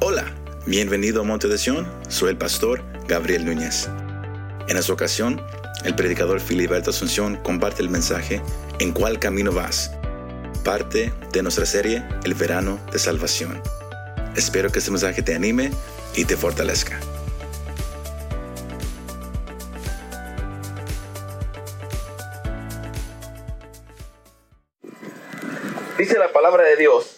Hola, bienvenido a Monte de Sion, soy el pastor Gabriel Núñez. En esta ocasión, el predicador Filiberto Asunción comparte el mensaje ¿En cuál camino vas? Parte de nuestra serie El verano de salvación. Espero que este mensaje te anime y te fortalezca. Dice la palabra de Dios,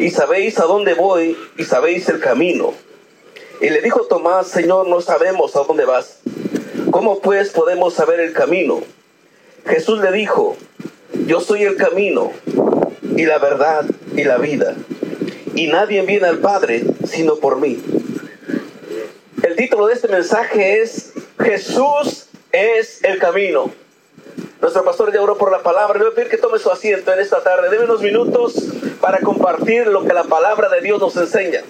Y sabéis a dónde voy y sabéis el camino. Y le dijo Tomás, Señor, no sabemos a dónde vas. ¿Cómo pues podemos saber el camino? Jesús le dijo, yo soy el camino y la verdad y la vida. Y nadie viene al Padre sino por mí. El título de este mensaje es Jesús es el camino. Nuestro pastor ya oró por la palabra. Le voy a pedir que tome su asiento en esta tarde. Deme unos minutos para compartir lo que la palabra de Dios nos enseña.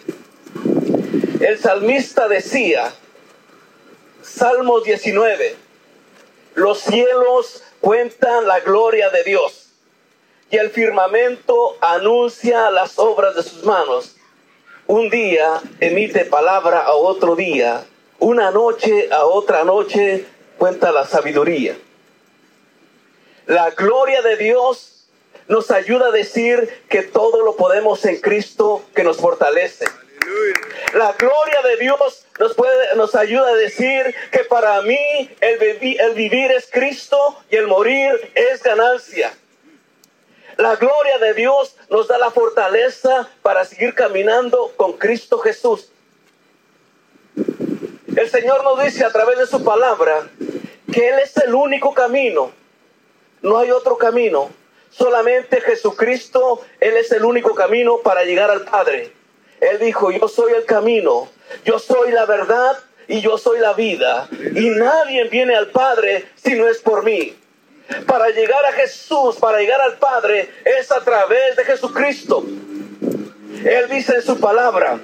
El salmista decía, Salmos 19, los cielos cuentan la gloria de Dios y el firmamento anuncia las obras de sus manos. Un día emite palabra a otro día, una noche a otra noche cuenta la sabiduría. La gloria de Dios nos ayuda a decir que todo lo podemos en Cristo que nos fortalece. La gloria de Dios nos, puede, nos ayuda a decir que para mí el, el vivir es Cristo y el morir es ganancia. La gloria de Dios nos da la fortaleza para seguir caminando con Cristo Jesús. El Señor nos dice a través de su palabra que Él es el único camino. No hay otro camino. Solamente Jesucristo, Él es el único camino para llegar al Padre. Él dijo, yo soy el camino, yo soy la verdad y yo soy la vida. Y nadie viene al Padre si no es por mí. Para llegar a Jesús, para llegar al Padre, es a través de Jesucristo. Él dice en su palabra,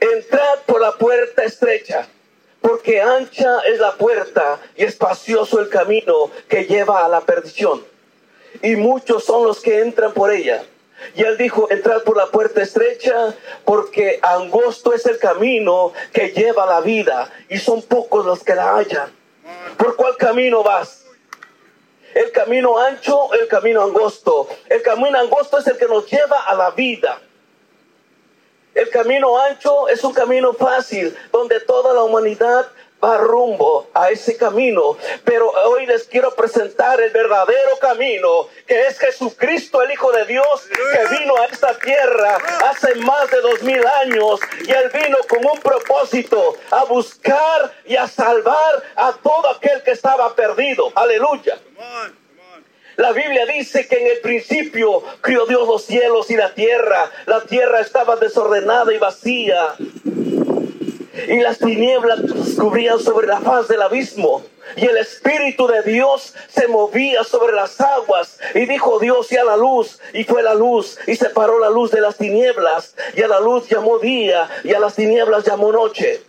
entrad por la puerta estrecha, porque ancha es la puerta y espacioso el camino que lleva a la perdición. Y muchos son los que entran por ella. Y él dijo, entrad por la puerta estrecha, porque angosto es el camino que lleva a la vida, y son pocos los que la hallan. ¿Por cuál camino vas? El camino ancho, el camino angosto. El camino angosto es el que nos lleva a la vida. El camino ancho es un camino fácil, donde toda la humanidad va rumbo a ese camino. Pero hoy les quiero presentar el verdadero camino, que es Jesucristo, el Hijo de Dios, que vino a esta tierra hace más de dos mil años. Y Él vino con un propósito, a buscar y a salvar a todo aquel que estaba perdido. Aleluya. La Biblia dice que en el principio crió Dios los cielos y la tierra. La tierra estaba desordenada y vacía y las tinieblas cubrían sobre la faz del abismo. Y el Espíritu de Dios se movía sobre las aguas. Y dijo Dios y a la luz. Y fue la luz. Y separó la luz de las tinieblas. Y a la luz llamó día. Y a las tinieblas llamó noche.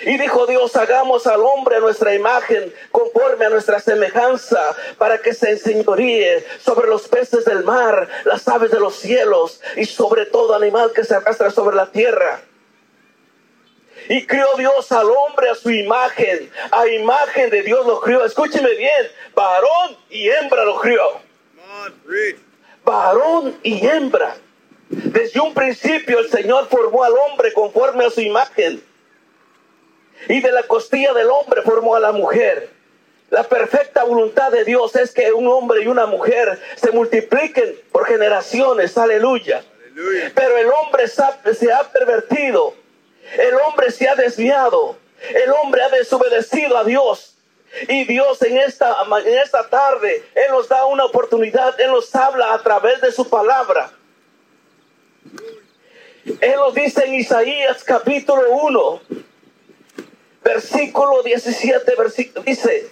Y dijo Dios, hagamos al hombre nuestra imagen, conforme a nuestra semejanza, para que se enseñoríe sobre los peces del mar, las aves de los cielos y sobre todo animal que se arrastra sobre la tierra. Y crió Dios al hombre a su imagen. A imagen de Dios lo crió. Escúcheme bien. Varón y hembra lo crió. Varón y hembra. Desde un principio el Señor formó al hombre conforme a su imagen. Y de la costilla del hombre formó a la mujer. La perfecta voluntad de Dios es que un hombre y una mujer se multipliquen por generaciones. Aleluya. Pero el hombre se ha pervertido el hombre se ha desviado. El hombre ha desobedecido a Dios. Y Dios en esta, en esta tarde, Él nos da una oportunidad, Él nos habla a través de su palabra. Él lo dice en Isaías capítulo 1, versículo 17, versículo, dice,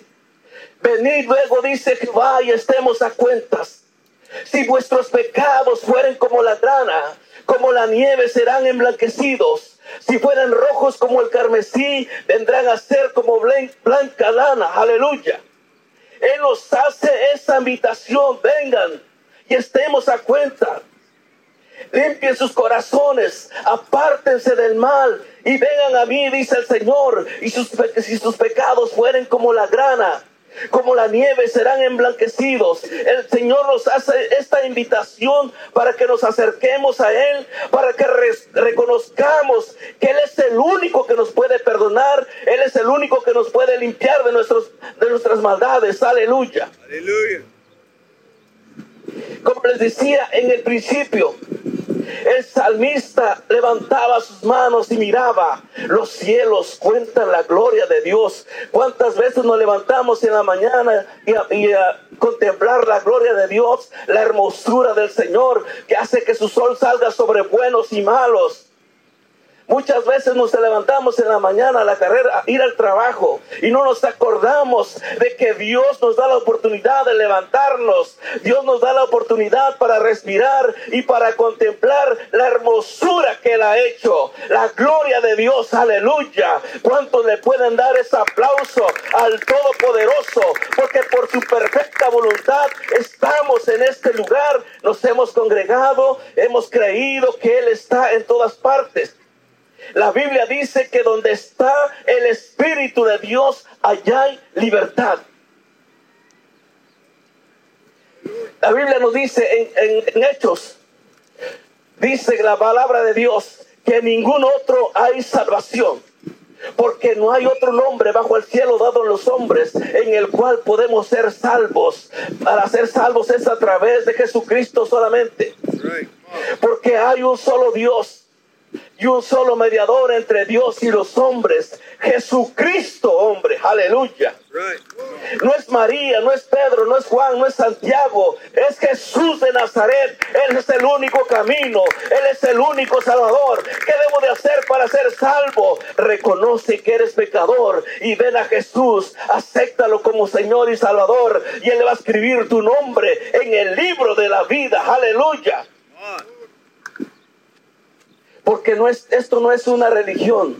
venid luego, dice Jehová, y estemos a cuentas. Si vuestros pecados fueren como la grana, como la nieve serán emblanquecidos. Si fueran rojos como el carmesí, vendrán a ser como blanca lana. Aleluya. Él nos hace esa invitación. Vengan y estemos a cuenta. Limpien sus corazones, apártense del mal y vengan a mí, dice el Señor. Y sus, si sus pecados fueren como la grana, como la nieve serán emblanquecidos. El Señor nos hace esta invitación para que nos acerquemos a Él, para que reconozcamos que Él es el único que nos puede perdonar, Él es el único que nos puede limpiar de, nuestros, de nuestras maldades. Aleluya. Aleluya. Como les decía en el principio, el salmista levantaba sus manos y miraba. Los cielos cuentan la gloria de Dios. ¿Cuántas veces nos levantamos en la mañana y a, contemplar la gloria de Dios, la hermosura del Señor que hace que su sol salga sobre buenos y malos? Muchas veces nos levantamos en la mañana a la carrera, a ir al trabajo y no nos acordamos de que Dios nos da la oportunidad de levantarnos. Dios nos da la oportunidad para respirar y para contemplar la hermosura que Él ha hecho. La gloria de Dios, aleluya. ¿Cuántos le pueden dar ese aplauso al Todopoderoso? Porque por su perfecta voluntad estamos en este lugar, nos hemos congregado, hemos creído que Él está en todas partes. La Biblia dice que donde está el Espíritu de Dios, allá hay libertad. La Biblia nos dice en, Hechos, dice la palabra de Dios, que en ningún otro hay salvación. Porque no hay otro nombre bajo el cielo dado a los hombres en el cual podemos ser salvos. Para ser salvos es a través de Jesucristo solamente. Porque hay un solo Dios y un solo mediador entre Dios y los hombres, Jesucristo, hombre, aleluya. No es María, no es Pedro, no es Juan, no es Santiago, es Jesús de Nazaret. Él es el único camino, Él es el único Salvador. ¿Qué debo de hacer para ser salvo? Reconoce que eres pecador y ven a Jesús, acéptalo como Señor y Salvador y Él va a escribir tu nombre en el libro de la vida, aleluya. Porque no es, esto no es una religión.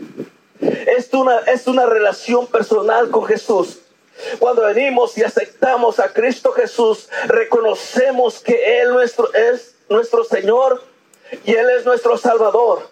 Esto una, es una relación personal con Jesús. Cuando venimos y aceptamos a Cristo Jesús, reconocemos que Él nuestro, es nuestro Señor y Él es nuestro Salvador.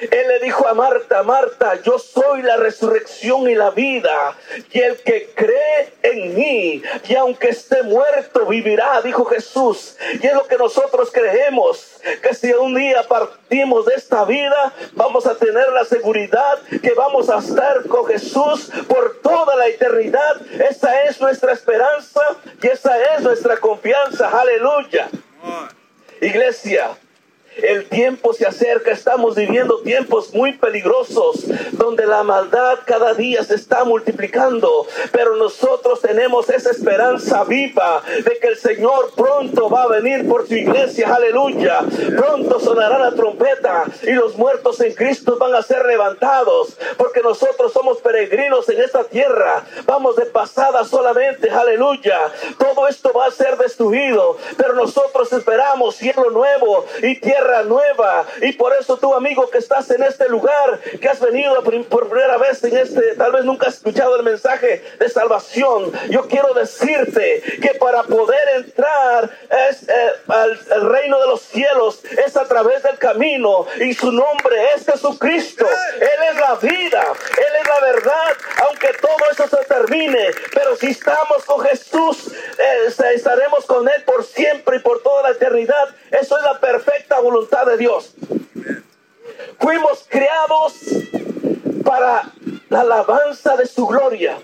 Él le dijo a Marta, Marta, yo soy la resurrección y la vida. Y el que cree en mí, y aunque esté muerto, vivirá, dijo Jesús. Y es lo que nosotros creemos, que si un día partimos de esta vida, vamos a tener la seguridad que vamos a estar con Jesús por toda la eternidad. Esa es nuestra esperanza y esa es nuestra confianza. Aleluya. Iglesia, el tiempo se acerca, estamos viviendo tiempos muy peligrosos donde la maldad cada día se está multiplicando, pero nosotros tenemos esa esperanza viva de que el Señor pronto va a venir por su iglesia, aleluya. Pronto sonará la trompeta y los muertos en Cristo van a ser levantados, porque nosotros somos peregrinos en esta tierra, vamos de pasada solamente, aleluya. Todo esto va a ser destruido, pero nosotros esperamos cielo nuevo y tierra nueva. Y por eso tú, amigo, que estás en este lugar, que has venido por primera vez en este, tal vez nunca has escuchado el mensaje de salvación. Yo quiero decirte que para poder entrar eh, al, reino de los cielos es a través del camino y su nombre es Jesucristo. Él es la vida, Él es la verdad, aunque todo eso se termine. Pero si estamos con Jesús, eh, estaremos con Él por siempre y por toda la eternidad. Eso es la perfecta voluntad de Dios. Fuimos creados para la alabanza de su gloria.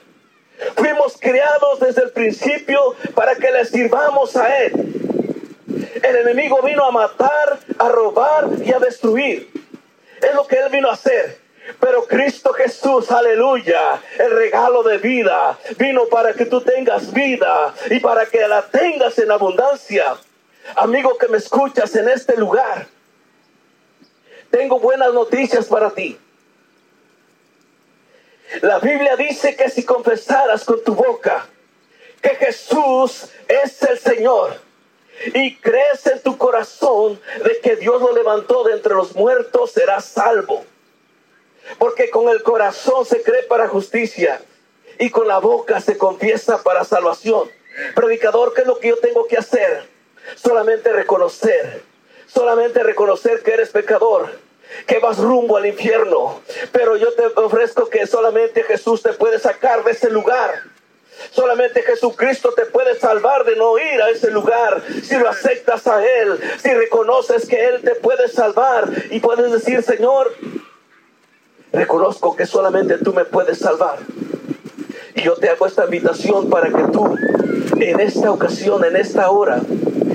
Fuimos creados desde el principio para que le sirvamos a Él. El enemigo vino a matar, a robar y a destruir. Es lo que Él vino a hacer. Pero Cristo Jesús, aleluya, el regalo de vida, vino para que tú tengas vida y para que la tengas en abundancia. Amigo que me escuchas en este lugar, tengo buenas noticias para ti. La Biblia dice que si confesaras con tu boca que Jesús es el Señor y crees en tu corazón de que Dios lo levantó de entre los muertos, serás salvo. Porque con el corazón se cree para justicia y con la boca se confiesa para salvación. Predicador, ¿qué es lo que yo tengo que hacer? Solamente reconocer, solamente reconocer que eres pecador, que vas rumbo al infierno. Pero yo te ofrezco que solamente Jesús te puede sacar de ese lugar. Solamente Jesucristo te puede salvar de no ir a ese lugar. Si lo aceptas a Él, si reconoces que Él te puede salvar y puedes decir, Señor, reconozco que solamente tú me puedes salvar. Y yo te hago esta invitación para que tú, en esta ocasión, en esta hora,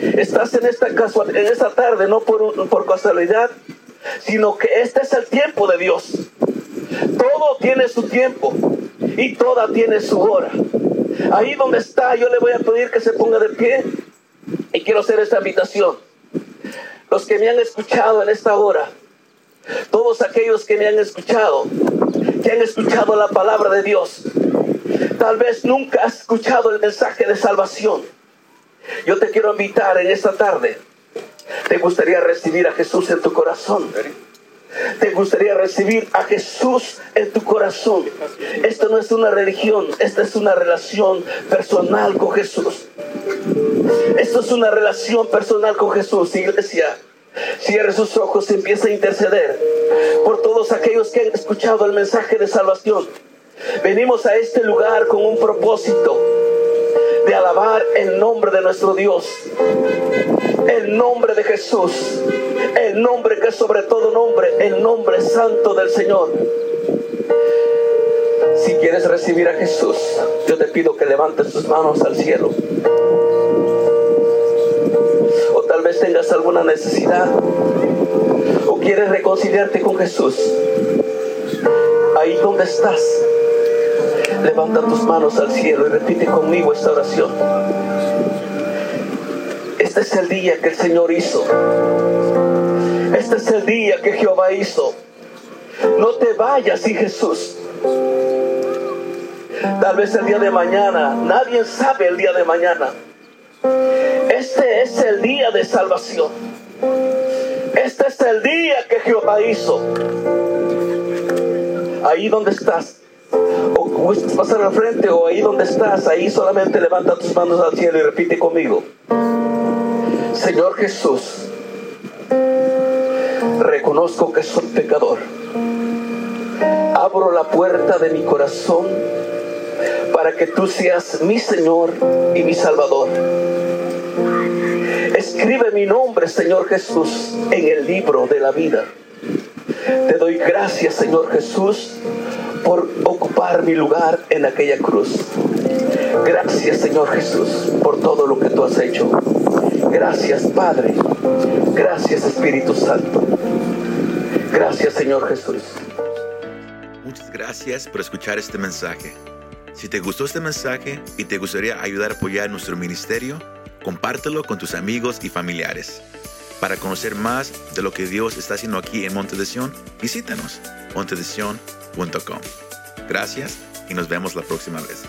estás en esta, casual, en esta tarde, no por, por casualidad, sino que este es el tiempo de Dios. Todo tiene su tiempo y toda tiene su hora. Ahí donde está, yo le voy a pedir que se ponga de pie y quiero hacer esta invitación. Los que me han escuchado en esta hora, todos aquellos que me han escuchado, que han escuchado la palabra de Dios, tal vez nunca has escuchado el mensaje de salvación. Yo te quiero invitar en esta tarde. ¿Te gustaría recibir a Jesús en tu corazón? ¿Te gustaría recibir a Jesús en tu corazón? Esto no es una religión, esta es una relación personal con Jesús. Esto es una relación personal con Jesús, iglesia. Cierre sus ojos y empieza a interceder por todos aquellos que han escuchado el mensaje de salvación. Venimos a este lugar con un propósito de alabar el nombre de nuestro Dios, el nombre de Jesús, el nombre que es sobre todo nombre, el nombre santo del Señor. Si quieres recibir a Jesús, yo te pido que levantes tus manos al cielo. O tal vez tengas alguna necesidad o quieres reconciliarte con Jesús. Ahí donde estás, levanta tus manos al cielo y repite conmigo esta oración. Este es el día que el Señor hizo. Este es el día que Jehová hizo. No te vayas sin Jesús. Tal vez el día de mañana, nadie sabe el día de mañana. Este es el día de salvación. Este es el día que Jehová hizo. Ahí donde estás, o gustas pasar al frente, o ahí donde estás, ahí solamente levanta tus manos al cielo y repite conmigo. Señor Jesús, reconozco que soy pecador. Abro la puerta de mi corazón para que tú seas mi Señor y mi Salvador. Escribe mi nombre, Señor Jesús, en el libro de la vida. Te doy gracias, Señor Jesús, por ocupar mi lugar en aquella cruz. Gracias, Señor Jesús, por todo lo que tú has hecho. Gracias, Padre. Gracias, Espíritu Santo. Gracias, Señor Jesús. Muchas gracias por escuchar este mensaje. Si te gustó este mensaje y te gustaría ayudar a apoyar nuestro ministerio, compártelo con tus amigos y familiares. Para conocer más de lo que Dios está haciendo aquí en Monte de visítanos montedesion.com. Gracias y nos vemos la próxima vez.